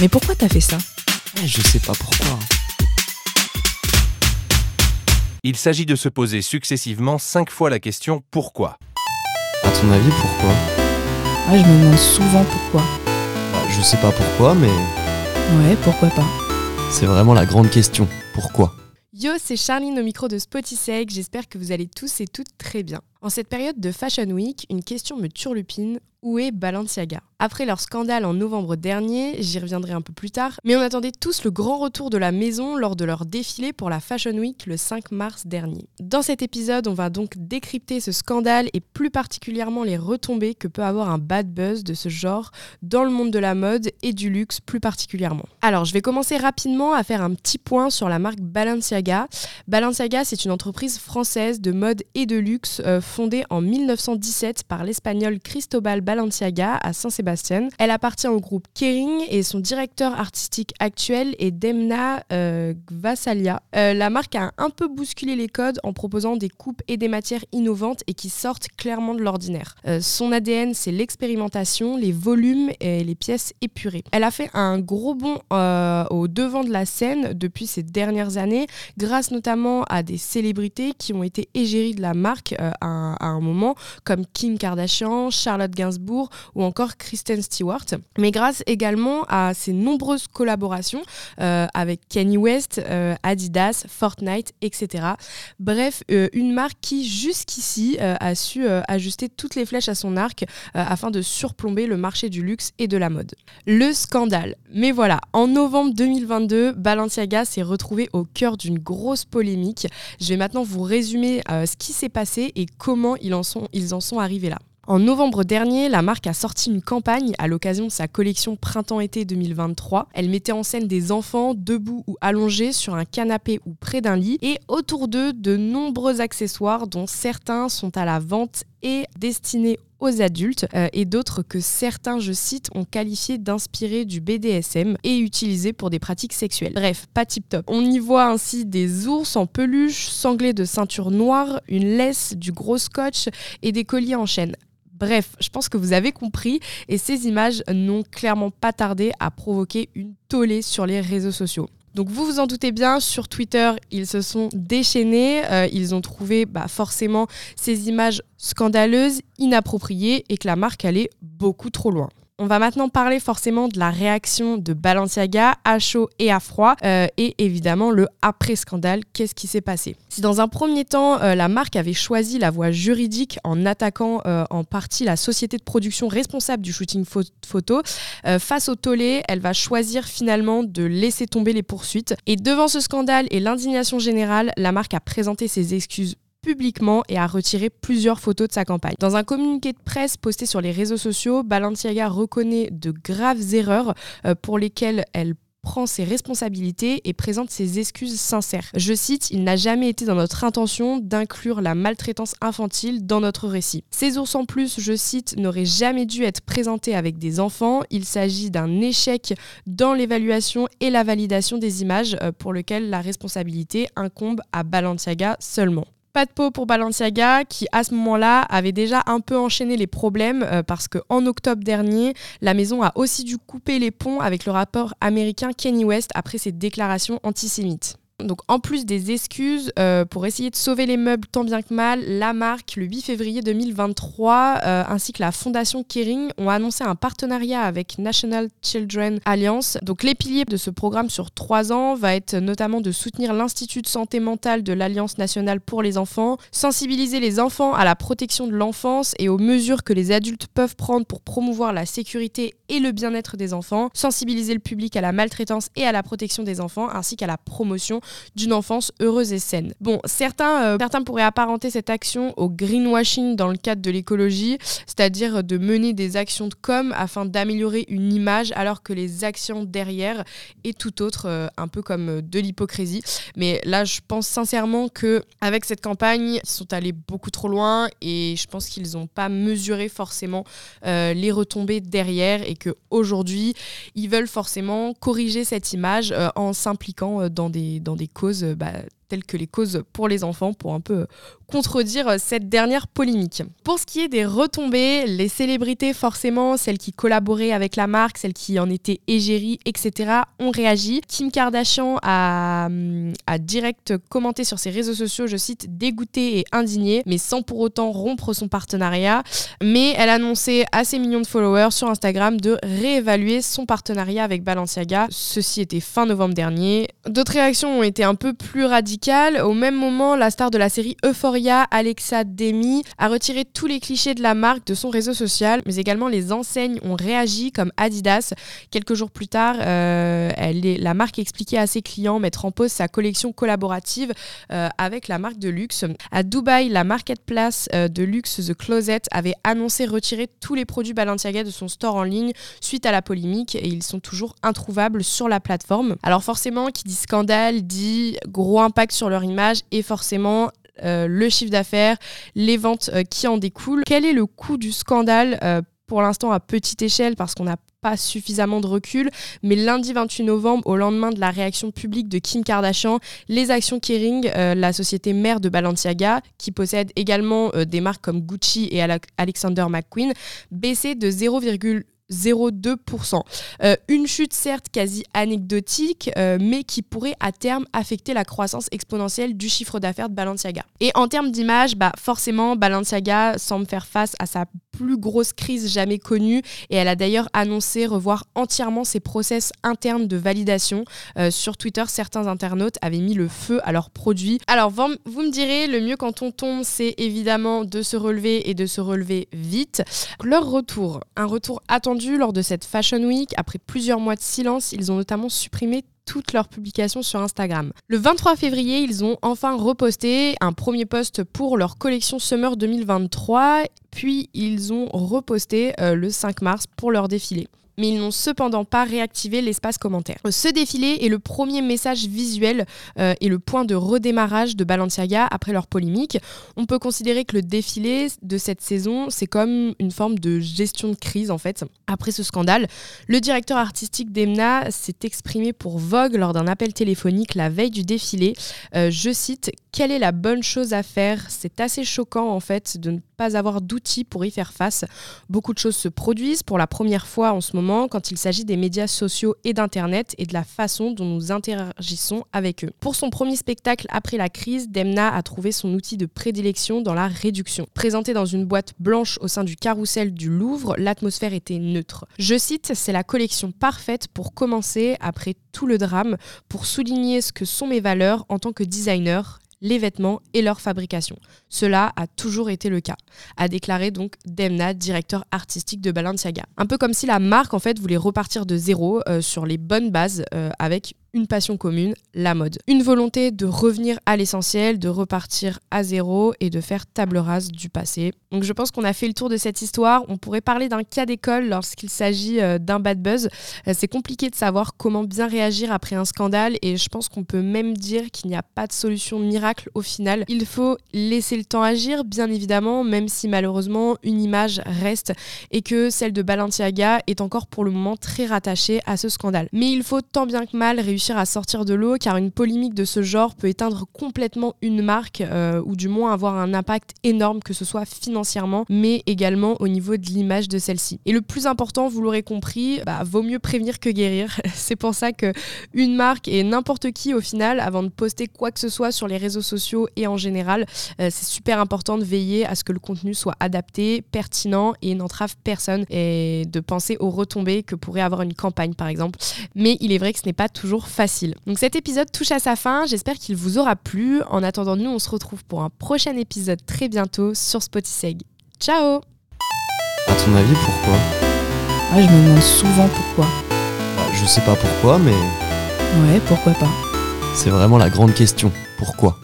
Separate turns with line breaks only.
Mais pourquoi t'as fait ça
Eh, Je sais pas pourquoi.
Il s'agit de se poser successivement 5 fois la question pourquoi?
À ton avis, pourquoi?
Ouais, je me demande souvent pourquoi.
Bah, Je sais pas pourquoi, mais
Ouais, pourquoi pas
c'est vraiment la grande question. Pourquoi?
Yo, c'est Charline au micro de Spotiseg. J'espère que vous allez tous et toutes très bien. En cette période de Fashion Week, une question me turlupine. Où est Balenciaga? Après leur scandale en novembre dernier, j'y reviendrai un peu plus tard, mais on attendait tous le grand retour de la maison lors de leur défilé pour la Fashion Week le 5 mars dernier. Dans cet épisode, on va donc décrypter ce scandale et plus particulièrement les retombées que peut avoir un bad buzz de ce genre dans le monde de la mode et du luxe plus particulièrement. Alors, je vais commencer rapidement à faire un petit point sur la marque Balenciaga. Balenciaga, c'est une entreprise française de mode et de luxe euh, fondée en 1917 par l'espagnol Cristobal Balenciaga à Saint-Sébastien. Elle appartient au groupe Kering et son directeur artistique actuel est Demna euh, Gvasalia. Euh, la marque a un peu bousculé les codes en proposant des coupes et des matières innovantes et qui sortent clairement de l'ordinaire. Euh, son ADN, c'est l'expérimentation, les volumes et les pièces épurées. Elle a fait un gros bond au devant de la scène depuis ces dernières années, grâce notamment à des célébrités qui ont été égéries de la marque à, à un moment, comme Kim Kardashian, Charlotte Gainsbourg ou encore Kristen Stewart, mais grâce également à ses nombreuses collaborations euh, avec Kanye West, euh, Adidas, Fortnite, etc. Bref, euh, une marque qui jusqu'ici a su ajuster toutes les flèches à son arc afin de surplomber le marché du luxe et de la mode. Le scandale. Mais voilà, en novembre 2022, Balenciaga s'est retrouvé au cœur d'une grosse polémique. Je vais maintenant vous résumer ce qui s'est passé et comment ils en sont, ils en sont arrivés là. En novembre dernier, la marque a sorti une campagne à l'occasion de sa collection Printemps-été 2023. Elle mettait en scène des enfants debout ou allongés sur un canapé ou près d'un lit et autour d'eux de nombreux accessoires dont certains sont à la vente et destinés aux adultes euh, et d'autres que certains, je cite, ont qualifié d'inspirés du BDSM et utilisés pour des pratiques sexuelles. Bref, pas tip top. On y voit ainsi des ours en peluche, sanglés de ceinture noire, une laisse, du gros scotch et des colliers en chaîne. Bref, je pense que vous avez compris et ces images n'ont clairement pas tardé à provoquer une tollée sur les réseaux sociaux. Donc vous vous en doutez bien, sur Twitter, ils se sont déchaînés, euh, ils ont trouvé bah, forcément ces images scandaleuses, inappropriées et que la marque allait beaucoup trop loin. On va maintenant parler forcément de la réaction de Balenciaga à chaud et à froid euh, et évidemment le après-scandale, qu'est-ce qui s'est passé? Si dans un premier temps, euh, la marque avait choisi la voie juridique en attaquant euh, en partie la société de production responsable du shooting pho- photo, face au tollé, elle va choisir finalement de laisser tomber les poursuites. Et devant ce scandale et l'indignation générale, la marque a présenté ses excuses publiquement et a retiré plusieurs photos de sa campagne. Dans un communiqué de presse posté sur les réseaux sociaux, Balenciaga reconnaît de graves erreurs euh, pour lesquelles elle prend ses responsabilités et présente ses excuses sincères. Je cite, Il n'a jamais été dans notre intention d'inclure la maltraitance infantile dans notre récit. Ces ours en plus, je cite, n'auraient jamais dû être présentés avec des enfants. Il s'agit d'un échec dans l'évaluation et la validation des images euh, pour lequel la responsabilité incombe à Balenciaga seulement. Pas de peau pour Balenciaga qui à ce moment-là avait déjà un peu enchaîné les problèmes euh, parce que en octobre dernier, la maison a aussi dû couper les ponts avec le rappeur américain Kanye West après ses déclarations antisémites. Donc en plus des excuses euh, pour essayer de sauver les meubles tant bien que mal, la marque le 8 février 2023 euh, ainsi que la fondation Kering ont annoncé un partenariat avec National Children Alliance. Donc les piliers de ce programme sur trois ans va être notamment de soutenir l'Institut de santé mentale de l'Alliance nationale pour les enfants, sensibiliser les enfants à la protection de l'enfance et aux mesures que les adultes peuvent prendre pour promouvoir la sécurité et le bien-être des enfants, sensibiliser le public à la maltraitance et à la protection des enfants ainsi qu'à la promotion d'une enfance heureuse et saine. Bon, certains, euh, certains pourraient apparenter cette action au greenwashing dans le cadre de l'écologie, c'est-à-dire de mener des actions de com afin d'améliorer une image alors que les actions derrière est tout autre, euh, un peu comme euh, de l'hypocrisie. Mais là, je pense sincèrement que avec cette campagne, ils sont allés beaucoup trop loin et je pense qu'ils n'ont pas mesuré forcément les retombées derrière et que aujourd'hui, ils veulent forcément corriger cette image en s'impliquant dans des, des causes bah, telles que les causes pour les enfants, pour un peu contredire cette dernière polémique. Pour ce qui est des retombées, les célébrités, forcément, celles qui collaboraient avec la marque, celles qui en étaient égéries, etc., ont réagi. Kim Kardashian a, hum, a direct commenté sur ses réseaux sociaux, je cite, dégoûté et indigné, mais sans pour autant rompre son partenariat. Mais elle a annoncé à ses millions de followers sur Instagram de réévaluer son partenariat avec Balenciaga. Ceci était fin novembre dernier. D'autres réactions ont été un peu plus radicales. Au même moment, la star de la série Euphoria, Alexa Demi, a retiré tous les clichés de la marque de son réseau social, mais également les enseignes ont réagi comme Adidas. Quelques jours plus tard, euh, la marque expliquait à ses clients mettre en pause sa collection collaborative euh, avec la marque de luxe. À Dubaï, la marketplace euh, de luxe The Closet avait annoncé retirer tous les produits Balenciaga de son store en ligne suite à la polémique et ils sont toujours introuvables sur la plateforme. Alors forcément, qui dit scandale dit gros impact sur leur image et forcément euh, le chiffre d'affaires, les ventes euh, qui en découlent. Quel est le coût du scandale euh, pour l'instant à petite échelle parce qu'on n'a pas suffisamment de recul, mais lundi 28 novembre, au lendemain de la réaction publique de Kim Kardashian, les actions Kering, la société mère de Balenciaga, qui possède également des marques comme Gucci et Alexander McQueen, baissaient de 0,1 0,2%. Euh, une chute certes quasi anecdotique, euh, mais qui pourrait à terme affecter la croissance exponentielle du chiffre d'affaires de Balenciaga. Et en termes d'image, bah forcément, Balenciaga semble faire face à sa plus grosse crise jamais connue et elle a d'ailleurs annoncé revoir entièrement ses process internes de validation. Euh, sur Twitter, certains internautes avaient mis le feu à leurs produits. Alors vous, vous me direz, le mieux quand on tombe, c'est évidemment de se relever et de se relever vite. Leur retour, un retour attendu lors de cette Fashion Week. Après plusieurs mois de silence, ils ont notamment supprimé toutes leurs publications sur Instagram. Le 23 février, ils ont enfin reposté un premier post pour leur collection Summer 2023, puis ils ont reposté euh, le 5 mars pour leur défilé mais ils n'ont cependant pas réactivé l'espace commentaire. Ce défilé est le premier message visuel euh, et le point de redémarrage de Balenciaga après leur polémique. On peut considérer que le défilé de cette saison, c'est comme une forme de gestion de crise en fait. Après ce scandale, le directeur artistique d'Emna s'est exprimé pour Vogue lors d'un appel téléphonique la veille du défilé. Euh, je cite Quelle est la bonne chose à faire? C'est assez choquant en fait de ne pas avoir d'outils pour y faire face. Beaucoup de choses se produisent pour la première fois en ce moment quand il s'agit des médias sociaux et d'Internet et de la façon dont nous interagissons avec eux. Pour son premier spectacle après la crise, Demna a trouvé son outil de prédilection dans la réduction. Présenté dans une boîte blanche au sein du carrousel du Louvre, l'atmosphère était neutre. Je cite, c'est la collection parfaite pour commencer après tout le drame, pour souligner ce que sont mes valeurs en tant que designer, les vêtements et leur fabrication. Cela a toujours été le cas, a déclaré donc Demna, directeur artistique de Balenciaga. Un peu comme si la marque en fait voulait repartir de zéro euh, sur les bonnes bases euh, avec une passion commune, la mode. Une volonté de revenir à l'essentiel, de repartir à zéro et de faire table rase du passé. Donc je pense qu'on a fait le tour de cette histoire. On pourrait parler d'un cas d'école lorsqu'il s'agit euh, d'un bad buzz. Euh, c'est compliqué de savoir comment bien réagir après un scandale et je pense qu'on peut même dire qu'il n'y a pas de solution miracle au final. Il faut laisser le temps agir, bien évidemment, même si malheureusement une image reste et que celle de Balenciaga est encore pour le moment très rattachée à ce scandale. Mais il faut tant bien que mal réussir à sortir de l'eau car une polémique de ce genre peut éteindre complètement une marque euh, ou du moins avoir un impact énorme que ce soit financièrement mais également au niveau de l'image de celle-ci. Et le plus important, vous l'aurez compris, bah, vaut mieux prévenir que guérir. C'est pour ça que une marque et n'importe qui au final avant de poster quoi que ce soit sur les réseaux sociaux et en général, euh, c'est super important de veiller à ce que le contenu soit adapté, pertinent et n'entrave personne et de penser aux retombées que pourrait avoir une campagne par exemple. Mais il est vrai que ce n'est pas toujours facile. Donc cet épisode touche à sa fin, j'espère qu'il vous aura plu. En attendant, nous on se retrouve pour un prochain épisode très bientôt sur Spotify. Ciao
À ton avis, pourquoi?
Ah, je me demande souvent pourquoi.
bah, Je sais pas pourquoi, mais
Ouais, pourquoi pas.
c'est vraiment la grande question. Pourquoi?